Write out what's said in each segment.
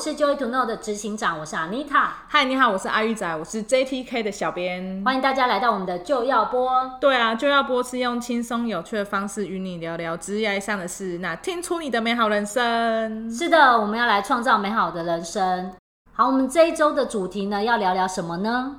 是 Joy to Know 的执行长，我是 Anita。嗨，你好，我是阿玉仔，我是 JTK 的小编。欢迎大家来到我们的就要播。对啊，就要播是用轻松有趣的方式与你聊聊职业上的事，那听出你的美好人生。是的，我们要来创造美好的人生。好，我们这一周的主题呢，要聊聊什么呢？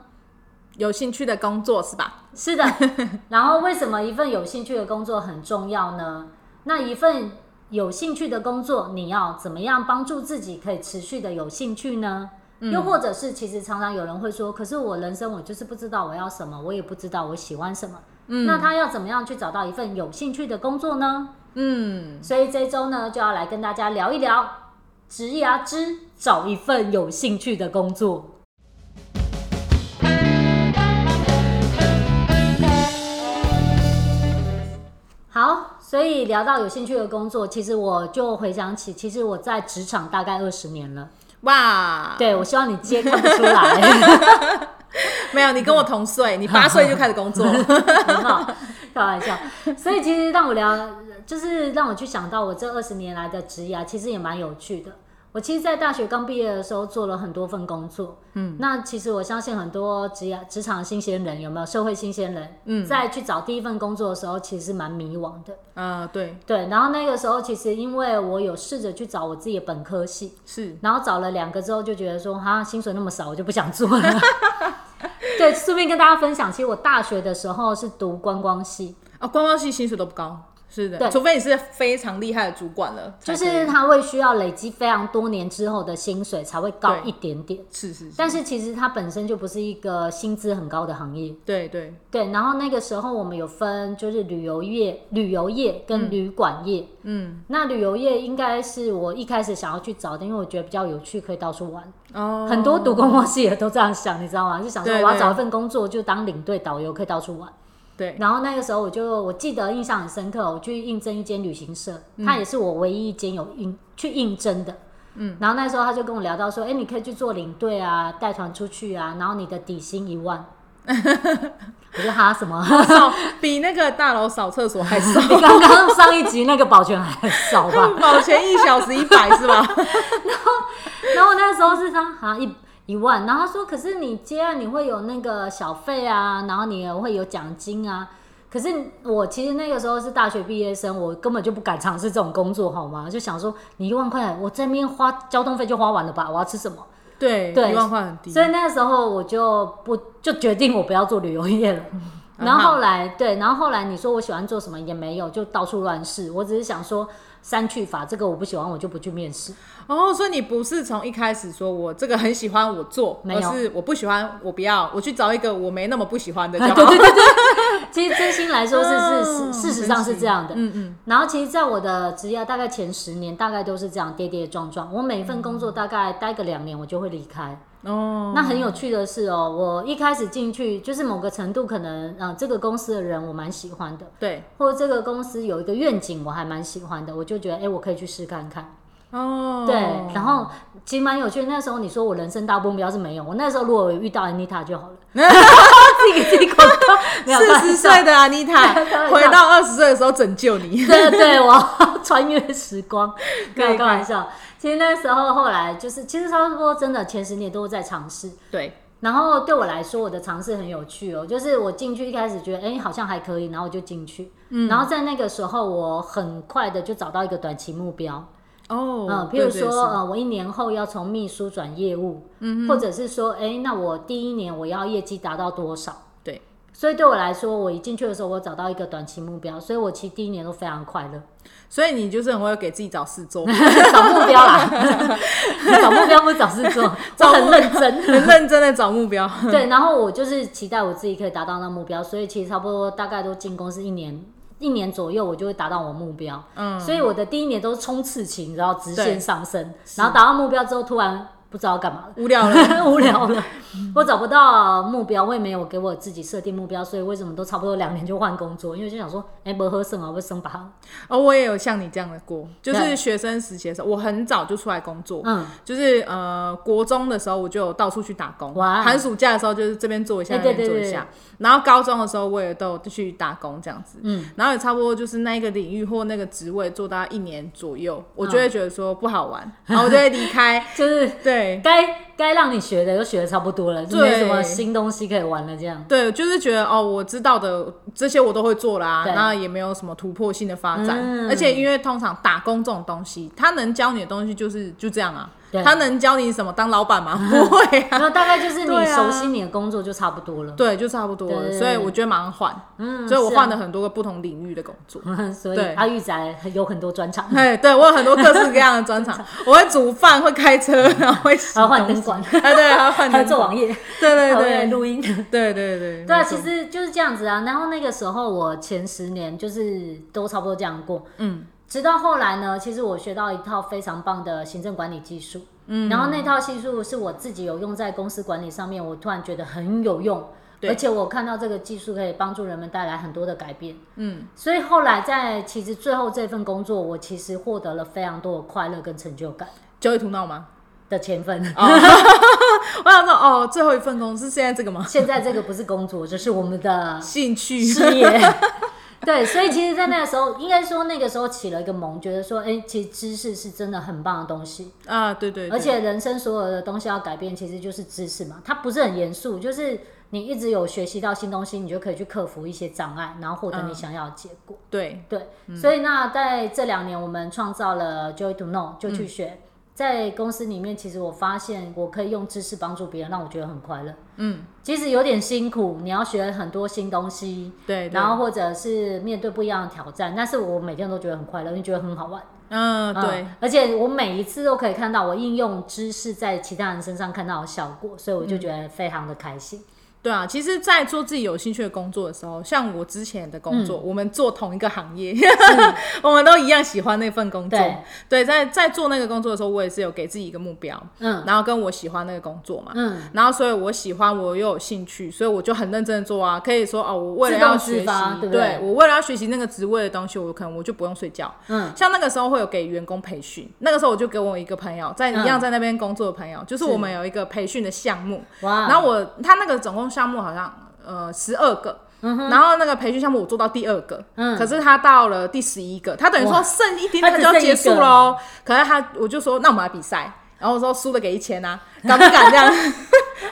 有兴趣的工作是吧？是的。然后为什么一份有兴趣的工作很重要呢？那一份有兴趣的工作，你要怎么样帮助自己可以持续的有兴趣呢？嗯、又或者是，其实常常有人会说，可是我人生我就是不知道我要什么，我也不知道我喜欢什么。嗯，那他要怎么样去找到一份有兴趣的工作呢？嗯，所以这周呢，就要来跟大家聊一聊职涯之找一份有兴趣的工作。好。所以聊到有兴趣的工作，其实我就回想起，其实我在职场大概二十年了。哇！对，我希望你接看不出来。没有，你跟我同岁，你八岁就开始工作，很好，开玩笑。所以其实让我聊，就是让我去想到我这二十年来的职业，其实也蛮有趣的。我其实，在大学刚毕业的时候，做了很多份工作。嗯，那其实我相信很多职业职场新鲜人，有没有社会新鲜人？嗯，在去找第一份工作的时候，其实是蛮迷惘的。啊，对对。然后那个时候，其实因为我有试着去找我自己的本科系，是。然后找了两个之后，就觉得说，哈，薪水那么少，我就不想做了。对，顺便跟大家分享，其实我大学的时候是读观光系。啊，观光系薪水都不高。是的，对，除非你是非常厉害的主管了，就是他会需要累积非常多年之后的薪水才会高一点点。是是，是，但是其实它本身就不是一个薪资很高的行业。对对对，然后那个时候我们有分，就是旅游业、旅游业跟旅馆业。嗯，那旅游业应该是我一开始想要去找的，因为我觉得比较有趣，可以到处玩。哦，很多读观光系也都这样想，你知道吗？就想说我要找一份工作，就当领队导游，可以到处玩。对，然后那个时候我就我记得印象很深刻，我去应征一间旅行社，嗯、他也是我唯一一间有应去应征的。嗯，然后那时候他就跟我聊到说，哎，你可以去做领队啊，带团出去啊，然后你的底薪一万。我就哈什么？比那个大楼扫厕所还少，比刚刚上一集那个保全还少吧？保全一小时一百是吧？然后，然后那时候是他好像一。一万，然后他说：“可是你接案你会有那个小费啊，然后你也会有奖金啊。可是我其实那个时候是大学毕业生，我根本就不敢尝试这种工作，好吗？就想说，你一万块，我这边花交通费就花完了吧？我要吃什么？对对，一万块很低。所以那个时候我就不就决定我不要做旅游业了。然后后来对，然后后来你说我喜欢做什么也没有，就到处乱试。我只是想说。”删去法，这个我不喜欢，我就不去面试。哦，所以你不是从一开始说我这个很喜欢我做，而是我不喜欢我不要，我去找一个我没那么不喜欢的。对对对对，其实真心来说是是、哦、事实上是这样的。嗯嗯。然后其实，在我的职业大概前十年，大概都是这样跌跌撞撞。我每一份工作大概待个两年，我就会离开。哦，那很有趣的是哦，我一开始进去就是某个程度，可能啊、呃，这个公司的人我蛮喜欢的，对，或者这个公司有一个愿景我还蛮喜欢的，我就觉得哎、欸，我可以去试看看。哦，对，然后其实蛮有趣的。那时候你说我人生大目标是没有，我那时候如果有遇到 Anita 就好了，自己给自己广告。四十岁的 Anita 回到二十岁的时候拯救你。对对对，我 穿越时光，开开玩笑。其实那时候后来就是，其实差不多真的前十年都在尝试。对，然后对我来说，我的尝试很有趣哦。就是我进去一开始觉得，哎，好像还可以，然后我就进去。嗯，然后在那个时候，我很快的就找到一个短期目标。哦，嗯，譬如说，呃，我一年后要从秘书转业务，嗯，或者是说，哎，那我第一年我要业绩达到多少？对，所以对我来说，我一进去的时候，我找到一个短期目标，所以我其实第一年都非常快乐。所以你就是很会给自己找事做，找目标啦，找目标不是找事做，我很认真，很认真的找目标。对，然后我就是期待我自己可以达到那目标，所以其实差不多大概都进公司一年，一年左右我就会达到我目标。嗯，所以我的第一年都是冲刺期，然后直线上升，然后达到目标之后突然不知道干嘛了，无聊了，无聊了。我找不到目标，我也没有给我自己设定目标，所以为什么都差不多两年就换工作？因为就想说，哎、欸，不合适啊，不生吧。哦，我也有像你这样的过，就是学生时期的时候，我很早就出来工作，嗯，就是呃，国中的时候我就到处去打工，哇，寒暑假的时候就是这边做一下，那边做一下，然后高中的时候我也都有去打工这样子，嗯，然后也差不多就是那个领域或那个职位做到一年左右，我就会觉得说不好玩，嗯、然后我就会离开，就是对该。该让你学的都学的差不多了，就没什么新东西可以玩了。这样对，就是觉得哦，我知道的这些我都会做啦，然后也没有什么突破性的发展。嗯、而且因为通常打工这种东西，他能教你的东西就是就这样啊。他能教你什么？当老板吗？不会啊。那大概就是你熟悉你的工作就差不多了。对，就差不多了。所以我觉得马上换。嗯，所以我换了很多个不同领域的工作。所以阿玉仔有很多专场。哎，对我有很多各式各样的专场。我会煮饭，会开车，然后会还要换灯管。哎，对，还要换。还要做网页。对对对，录音。对对对。对啊，其实就是这样子啊。然后那个时候我前十年就是都差不多这样过。嗯。直到后来呢，其实我学到一套非常棒的行政管理技术，嗯，然后那套技术是我自己有用在公司管理上面，我突然觉得很有用，对而且我看到这个技术可以帮助人们带来很多的改变，嗯，所以后来在其实最后这份工作，我其实获得了非常多的快乐跟成就感。Joy to Know 吗？的前分，哦、我想说哦，最后一份工是现在这个吗？现在这个不是工作，这是我们的兴趣事业。对，所以其实，在那个时候，应该说那个时候起了一个萌，觉得说，哎，其实知识是真的很棒的东西啊，对对，对。而且人生所有的东西要改变，其实就是知识嘛，它不是很严肃，就是你一直有学习到新东西，你就可以去克服一些障碍，然后获得你想要的结果。嗯、对对，嗯、所以那在这两年，我们创造了 Joy to Know，就去学。嗯在公司里面，其实我发现我可以用知识帮助别人，让我觉得很快乐。嗯，即使有点辛苦，你要学很多新东西，对，对，然后或者是面对不一样的挑战，但是我每天都觉得很快乐，因为觉得很好玩。嗯，对，而且我每一次都可以看到我应用知识在其他人身上看到的效果，所以我就觉得非常的开心。对啊，其实，在做自己有兴趣的工作的时候，像我之前的工作，嗯、我们做同一个行业，是。我们都一样喜欢那份工作。对，对，在在做那个工作的时候，我也是有给自己一个目标，嗯，然后跟我喜欢那个工作嘛，嗯，然后所以我喜欢，我又有兴趣，所以我就很认真的做啊。可以说哦，我为了要学习，对，对，对我为了要学习那个职位的东西，我可能我就不用睡觉，嗯，像那个时候会有给员工培训，那个时候我就给我一个朋友，在一样在那边工作的朋友，嗯、就是。我们有一个培训的项目，哇，然后我他那个总共。项目好像呃十二个，嗯、然后那个培训项目我做到第二个，嗯、可是他到了第十一个，他等于说剩一点点就要结束喽。可是他我就说那我们来比赛，然后我说输了给一千啊，敢不敢这样？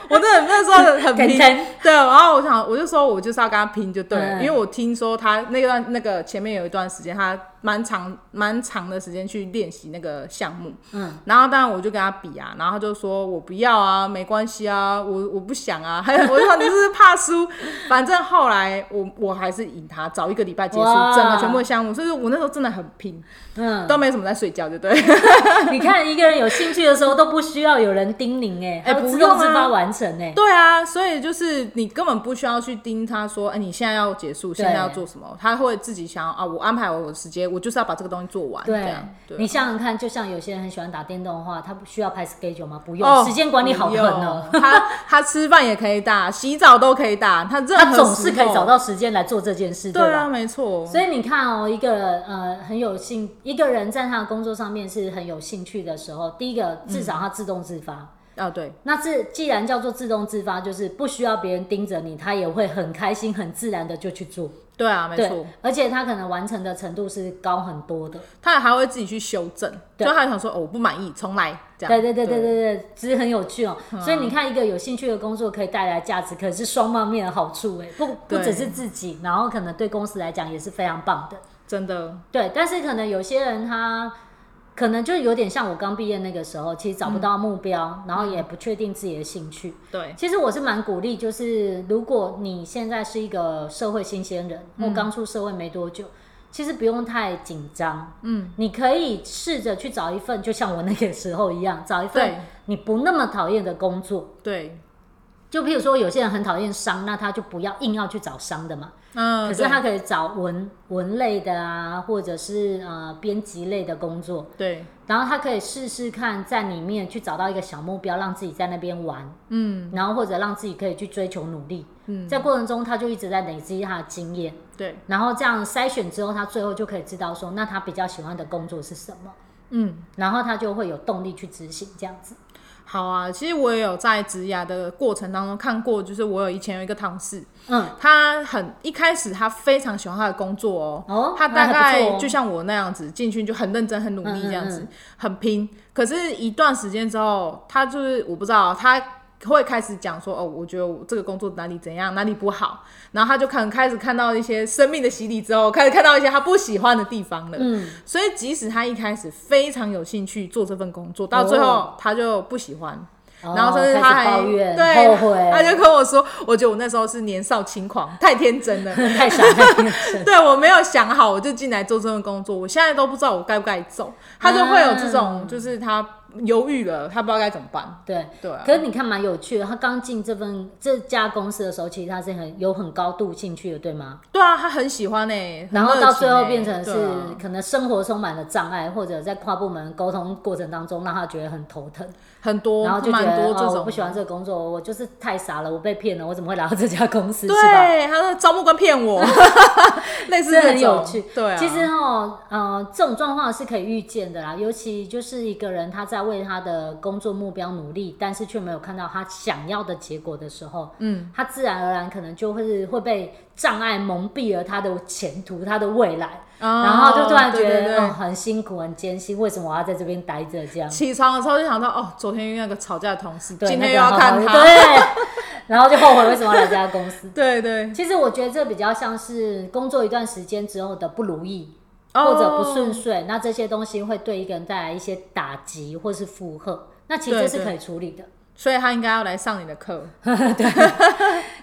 我真的那时候很拼，对，然后我想我就说我就是要跟他拼就对了，嗯、因为我听说他那段那个前面有一段时间他。蛮长蛮长的时间去练习那个项目，嗯，然后当然我就跟他比啊，然后他就说我不要啊，没关系啊，我我不想啊，还有我就说你是不是怕输？反正后来我我还是赢他，早一个礼拜结束哇整个全部的项目，所以我那时候真的很拼，嗯，都没什么在睡觉，就对。你看一个人有兴趣的时候都不需要有人叮咛哎，哎，不用自发完成哎，对啊，所以就是你根本不需要去盯他说，哎，你现在要结束，现在要做什么？他会自己想要啊，我安排我的时间。我就是要把这个东西做完。对，对你想想看，就像有些人很喜欢打电动的话，他不需要排 schedule 吗？不用，哦、时间管理好狠哦。他他吃饭也可以打，洗澡都可以打，他他总是可以找到时间来做这件事，对吧？对啊，没错。所以你看哦，一个呃很有兴，一个人在他的工作上面是很有兴趣的时候，第一个至少他自动自发。嗯啊，对，那这既然叫做自动自发，就是不需要别人盯着你，他也会很开心、很自然的就去做。对啊，没错，而且他可能完成的程度是高很多的。他还会自己去修正，对就他想说哦，我不满意，重来。这样。对对对对对对，其实很有趣哦。嗯、所以你看，一个有兴趣的工作可以带来价值，可是双方面的好处，哎，不不只是自己，然后可能对公司来讲也是非常棒的。真的。对，但是可能有些人他。可能就有点像我刚毕业那个时候，其实找不到目标，嗯、然后也不确定自己的兴趣。对，其实我是蛮鼓励，就是如果你现在是一个社会新鲜人，或刚出社会没多久，嗯、其实不用太紧张。嗯，你可以试着去找一份，就像我那个时候一样，找一份你不那么讨厌的工作。对。就譬如说，有些人很讨厌商，那他就不要硬要去找商的嘛。嗯，可是他可以找文文类的啊，或者是呃编辑类的工作。对，然后他可以试试看，在里面去找到一个小目标，让自己在那边玩。嗯，然后或者让自己可以去追求努力。嗯，在过程中他就一直在累积他的经验。对，然后这样筛选之后，他最后就可以知道说，那他比较喜欢的工作是什么。嗯，然后他就会有动力去执行这样子。好啊，其实我也有在职涯的过程当中看过，就是我有以前有一个同事，嗯，他很一开始他非常喜欢他的工作哦，哦，他大概就像我那样子进去就很认真、很努力这样子，嗯嗯嗯很拼。可是，一段时间之后，他就是我不知道他。会开始讲说哦，我觉得我这个工作哪里怎样，哪里不好，然后他就可能开始看到一些生命的洗礼之后，开始看到一些他不喜欢的地方了。嗯，所以即使他一开始非常有兴趣做这份工作，到最后他就不喜欢，哦、然后甚至他还对，后悔，他就跟我说，我觉得我那时候是年少轻狂，太天真了，太傻，太天真。对，我没有想好，我就进来做这份工作，我现在都不知道我该不该走。他就会有这种，就是他。犹豫了，他不知道该怎么办。对对，啊，可是你看蛮有趣的。他刚进这份这家公司的时候，其实他是很有很高度兴趣的，对吗？对啊，他很喜欢呢、欸。然后到最后变成是可能生活充满了障碍，或者在跨部门沟通过程当中，让他觉得很头疼。很多，然后就觉得我不喜欢这个工作，我就是太傻了，我被骗了，我怎么会来到这家公司？对，他说招募官骗我，类似很有趣。对、啊，其实哦，呃，这种状况是可以预见的啦。尤其就是一个人他在为他的工作目标努力，但是却没有看到他想要的结果的时候，嗯，他自然而然可能就会会被障碍蒙蔽了他的前途，他的未来。Oh, 然后就突然觉得对对对、哦、很辛苦、很艰辛，为什么我要在这边待着？这样起床的时候就想到，哦，昨天那个吵架的同事，对今天又要看他，对，然后就后悔为什么要来这家公司。对对，其实我觉得这比较像是工作一段时间之后的不如意、oh. 或者不顺遂，那这些东西会对一个人带来一些打击或是负荷，那其实是可以处理的。所以他应该要来上你的课，对，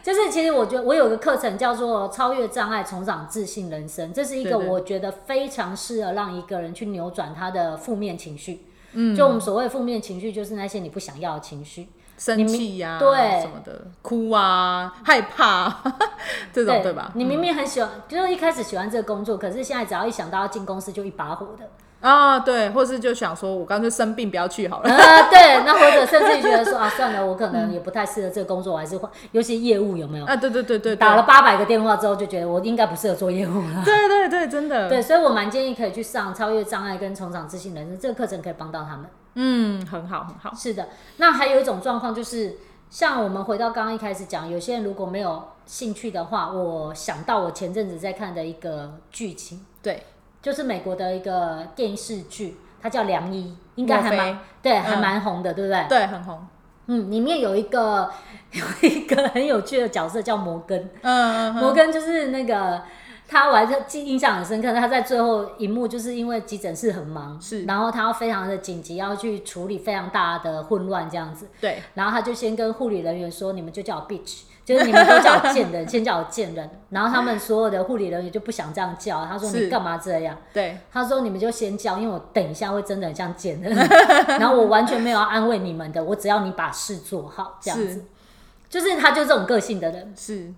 就是其实我觉得我有个课程叫做超越障碍，重长自信人生，这是一个我觉得非常适合让一个人去扭转他的负面情绪。嗯，就我们所谓负面情绪，就是那些你不想要的情绪，生气呀，对什么的，哭啊，害怕 这种对，对吧？你明明很喜欢，就是一开始喜欢这个工作，可是现在只要一想到要进公司，就一把火的。啊，对，或是就想说，我干脆生病不要去好了。啊，对，那或者甚至于觉得说啊，算了，我可能也不太适合这个工作，我还是换，尤其业务有没有？啊，对对对对，打了八百个电话之后，就觉得我应该不适合做业务了。对对对，真的。对，所以我蛮建议可以去上超越障碍跟重掌自信人生这个课程，可以帮到他们。嗯，很好很好。是的，那还有一种状况就是，像我们回到刚刚一开始讲，有些人如果没有兴趣的话，我想到我前阵子在看的一个剧情，对，就是美国的一个电视剧。它叫良医，应该还蛮对，嗯、还蛮红的，对不对？对，很红。嗯，里面有一个 有一个很有趣的角色叫摩根。嗯，嗯，嗯，摩根就是那个他，我还记印象很深刻。他在最后一幕，就是因为急诊室很忙，是，然后他要非常的紧急，要去处理非常大的混乱这样子。对，然后他就先跟护理人员说：“你们就叫我 bitch。”就是你们都叫我贱人，先叫我贱人，然后他们所有的护理人员就不想这样叫，他说，你干嘛这样？对，他说你们就先叫，因为我等一下会真的很像贱人，然后我完全没有要安慰你们的，我只要你把事做好这样子，是就是他就这种个性的人是，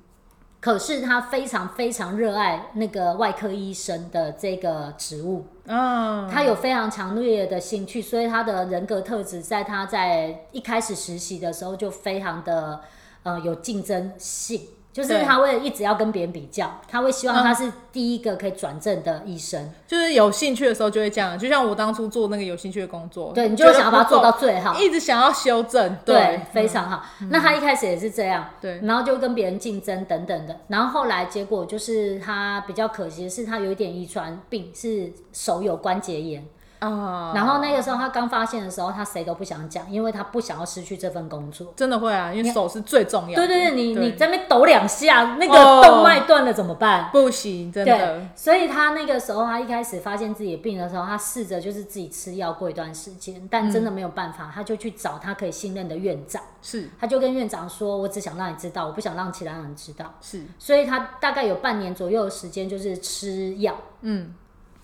可是他非常非常热爱那个外科医生的这个职务，嗯，他有非常强烈的兴趣，所以他的人格特质在他在一开始实习的时候就非常的。呃，有竞争性，就是他会一直要跟别人比较，他会希望他是第一个可以转正的医生，嗯。就是有兴趣的时候就会这样，就像我当初做那个有兴趣的工作，对，你就想要把它做到最好，一直想要修正，对，对非常好。嗯、那他一开始也是这样，对，然后就跟别人竞争等等的，然后后来结果就是他比较可惜的是，他有一点遗传病，是手有关节炎。啊，uh, 然后那个时候他刚发现的时候，他谁都不想讲，因为他不想要失去这份工作。真的会啊，因为手是最重要的。对对对，你对你在那边抖两下，那个动脉断了怎么办？Oh, 不行，真的。所以他那个时候，他一开始发现自己的病的时候，他试着就是自己吃药过一段时间，但真的没有办法，嗯、他就去找他可以信任的院长。是，他就跟院长说：“我只想让你知道，我不想让其他人知道。”是，所以他大概有半年左右的时间就是吃药。嗯。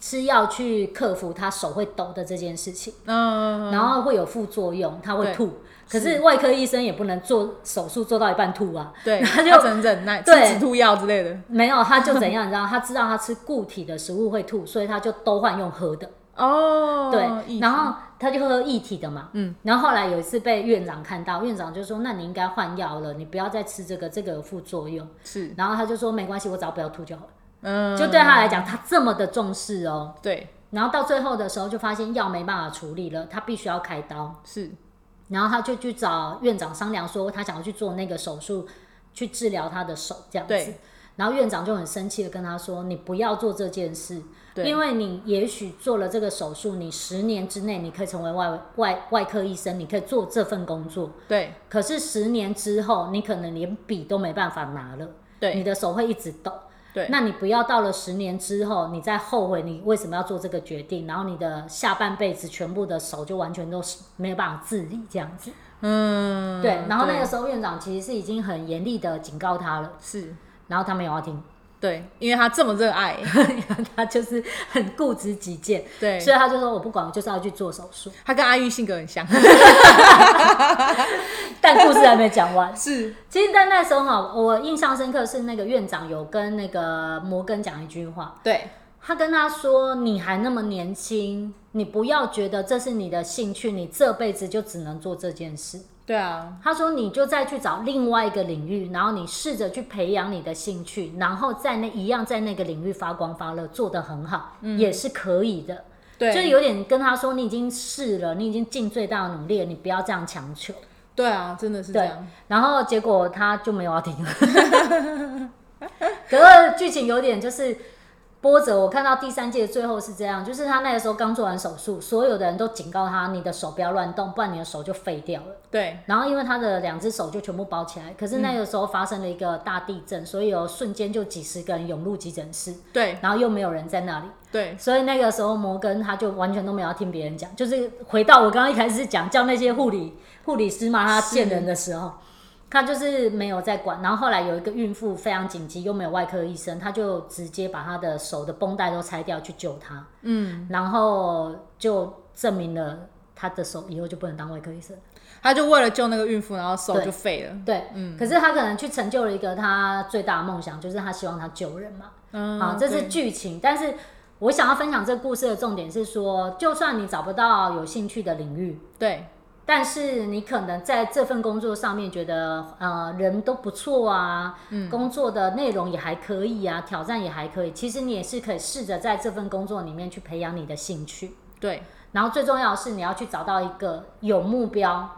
吃药去克服他手会抖的这件事情，嗯，然后会有副作用，他会吐。可是外科医生也不能做手术做到一半吐啊，对，他就忍忍耐，吃，止吐药之类的。没有，他就怎样，你知道，他知道他吃固体的食物会吐，所以他就都换用喝的。哦，对，然后他就喝液体的嘛，嗯，然后后来有一次被院长看到，院长就说：“那你应该换药了，你不要再吃这个，这个有副作用。”是，然后他就说：“没关系，我只要不要吐就好了。”嗯，就对他来讲，他这么的重视哦。对。然后到最后的时候，就发现药没办法处理了，他必须要开刀。是。然后他就去找院长商量，说他想要去做那个手术，去治疗他的手这样子。对。然后院长就很生气的跟他说：“你不要做这件事，因为你也许做了这个手术，你十年之内你可以成为外外外科医生，你可以做这份工作。对。可是十年之后，你可能连笔都没办法拿了。对。你的手会一直抖。”对，那你不要到了十年之后，你再后悔你为什么要做这个决定，然后你的下半辈子全部的手就完全都是没有办法自理这样子。嗯，对。然后那个时候院长其实是已经很严厉的警告他了，是，然后他没有要听。对，因为他这么热爱，他就是很固执己见。对，所以他就说：“我不管，我就是要去做手术。”他跟阿玉性格很像，但故事还没讲完。是，其实，在那时候哈，我印象深刻是那个院长有跟那个摩根讲一句话。对，他跟他说：“你还那么年轻，你不要觉得这是你的兴趣，你这辈子就只能做这件事。”对啊，他说你就再去找另外一个领域，然后你试着去培养你的兴趣，然后在那一样在那个领域发光发热，做得很好，嗯、也是可以的。对，就有点跟他说，你已经试了，你已经尽最大的努力了，你不要这样强求。对啊，真的是这样。然后结果他就没有要听了。可是剧情有点就是。波折，我看到第三季的最后是这样，就是他那个时候刚做完手术，所有的人都警告他，你的手不要乱动，不然你的手就废掉了。对。然后因为他的两只手就全部包起来，可是那个时候发生了一个大地震，嗯、所以有瞬间就几十个人涌入急诊室。对。然后又没有人在那里。对。所以那个时候摩根他就完全都没有要听别人讲，就是回到我刚刚一开始讲，叫那些护理护理师骂他贱人的时候。他就是没有在管，然后后来有一个孕妇非常紧急，又没有外科医生，他就直接把他的手的绷带都拆掉去救他，嗯，然后就证明了他的手以后就不能当外科医生。他就为了救那个孕妇，然后手就废了。对，对嗯。可是他可能去成就了一个他最大的梦想，就是他希望他救人嘛。嗯，好，这是剧情。但是我想要分享这个故事的重点是说，就算你找不到有兴趣的领域，对。但是你可能在这份工作上面觉得，呃，人都不错啊，嗯，工作的内容也还可以啊，挑战也还可以。其实你也是可以试着在这份工作里面去培养你的兴趣，对。然后最重要的是你要去找到一个有目标。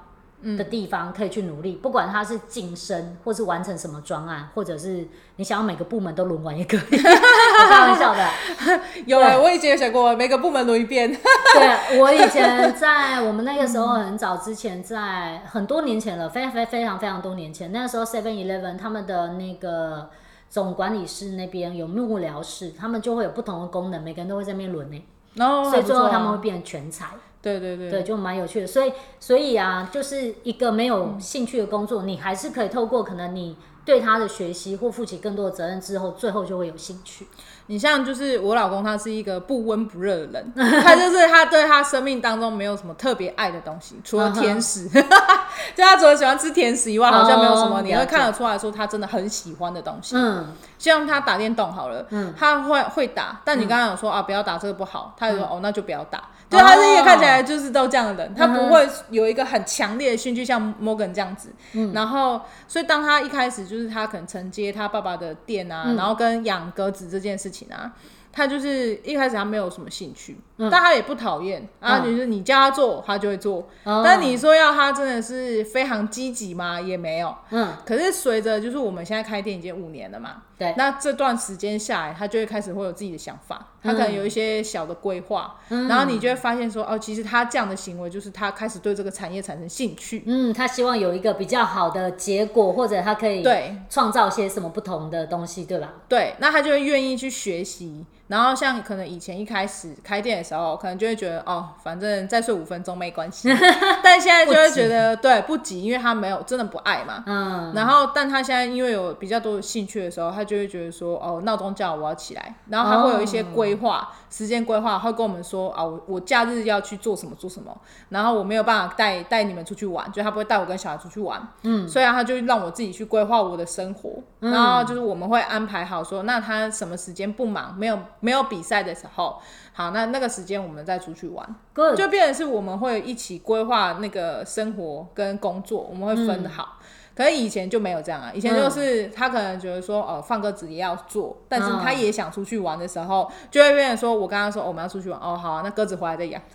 的地方可以去努力，不管他是晋升，或是完成什么专案，或者是你想要每个部门都轮完也可以。我 开玩笑的，有哎，我以前有想过每个部门轮一遍。对，我以前在我们那个时候很早之前，在很多年前了，非常非非常非常多年前，那个时候 Seven Eleven 他们的那个总管理室那边有幕僚室，他们就会有不同的功能，每个人都会在那边轮呢。哦，所以最后他们会变成全才。对对对，对，就蛮有趣的，所以所以啊，就是一个没有兴趣的工作，嗯、你还是可以透过可能你对他的学习或负起更多的责任之后，最后就会有兴趣。你像就是我老公，他是一个不温不热的人，他就是他对他生命当中没有什么特别爱的东西，除了甜食，就他除了喜欢吃甜食以外，好像没有什么你会看得出来说他真的很喜欢的东西。嗯，像他打电动好了，嗯，他会会打，但你刚刚有说啊，不要打这个不好，他就说哦，那就不要打。对，他是一个看起来就是都这样的人，他不会有一个很强烈的兴趣，像 Morgan 这样子。嗯，然后所以当他一开始就是他可能承接他爸爸的店啊，然后跟养鸽子这件事情。啊，他就是一开始他没有什么兴趣，嗯、但他也不讨厌啊。就是你叫他做，他就会做。嗯、但你说要他真的是非常积极吗？也没有。嗯。可是随着就是我们现在开店已经五年了嘛，对。那这段时间下来，他就会开始会有自己的想法，他可能有一些小的规划，嗯、然后你就会发现说，哦，其实他这样的行为就是他开始对这个产业产生兴趣。嗯，他希望有一个比较好的结果，或者他可以对创造些什么不同的东西，对吧？对，那他就会愿意去学习。然后像可能以前一开始开店的时候，可能就会觉得哦，反正再睡五分钟没关系。但现在就会觉得不对，不急，因为他没有真的不爱嘛。嗯。然后，但他现在因为有比较多的兴趣的时候，他就会觉得说哦，闹钟叫我要起来，然后他会有一些规划、哦、时间规划，会跟我们说啊，我我假日要去做什么做什么，然后我没有办法带带你们出去玩，就他不会带我跟小孩出去玩。嗯。所以啊，他就让我自己去规划我的生活，嗯、然后就是我们会安排好说，那他什么时间不忙，没有。没有比赛的时候，好，那那个时间我们再出去玩，Good. 就变成是我们会一起规划那个生活跟工作，我们会分得好。嗯可是以前就没有这样啊，以前就是他可能觉得说，哦，放鸽子也要做，但是他也想出去玩的时候，就会变成说，我刚刚说我们要出去玩，哦，好啊，那鸽子回来再养，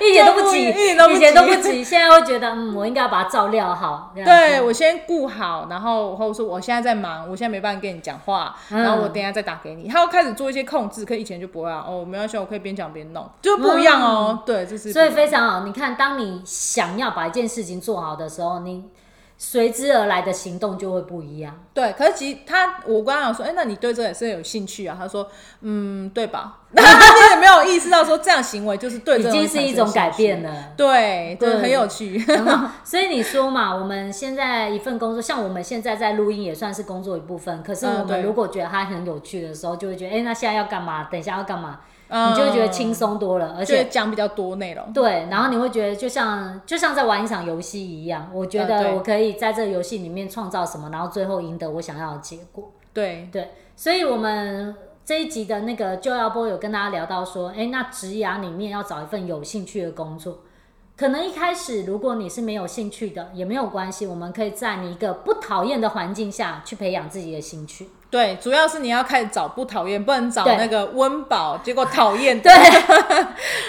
一点都不急，一点都不急，以前都不急，现在会觉得，嗯，我应该要把它照料好。对，我先顾好，然后或者说我现在在忙，我现在没办法跟你讲话，然后我等一下再打给你，他要开始做一些控制，可以以前就不会啊，哦，没关系，我可以边讲边弄，就不一样哦，对，就是所以非常好。你看，当你想要把一件事情做好的时候，你。随之而来的行动就会不一样。对，可是其实他，我刚刚有说，哎、欸，那你对这也是有兴趣啊？他说，嗯，对吧？他其实没有意识到说这样行为就是对，已经是一种改变了。对，对，很有趣。所以你说嘛，我们现在一份工作，像我们现在在录音也算是工作一部分。可是我们如果觉得它很有趣的时候，就会觉得，哎、欸，那现在要干嘛？等一下要干嘛？你就会觉得轻松多了，而且讲比较多内容。对，然后你会觉得就像就像在玩一场游戏一样，我觉得我可以在这个游戏里面创造什么，然后最后赢得我想要的结果。对对，所以我们这一集的那个就要波有跟大家聊到说，哎，那职涯里面要找一份有兴趣的工作，可能一开始如果你是没有兴趣的，也没有关系，我们可以在你一个不讨厌的环境下去培养自己的兴趣。对，主要是你要开始找不讨厌，不能找那个温饱，结果讨厌 对，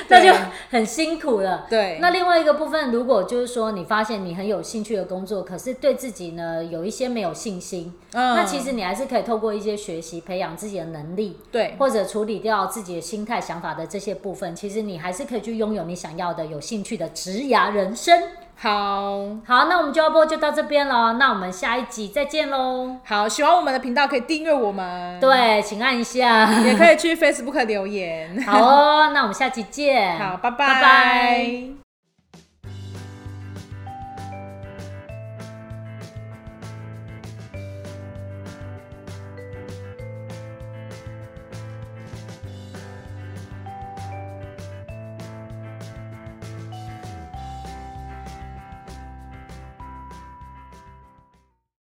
那就很辛苦了。对，那另外一个部分，如果就是说你发现你很有兴趣的工作，可是对自己呢有一些没有信心，嗯，那其实你还是可以透过一些学习培养自己的能力，对，或者处理掉自己的心态、想法的这些部分，其实你还是可以去拥有你想要的、有兴趣的职涯人生。好好，那我们就要播就到这边了，那我们下一集再见喽。好，喜欢我们的频道可以订阅我们，对，请按一下，也可以去 Facebook 留言。好哦，那我们下期见。好，拜拜。拜拜。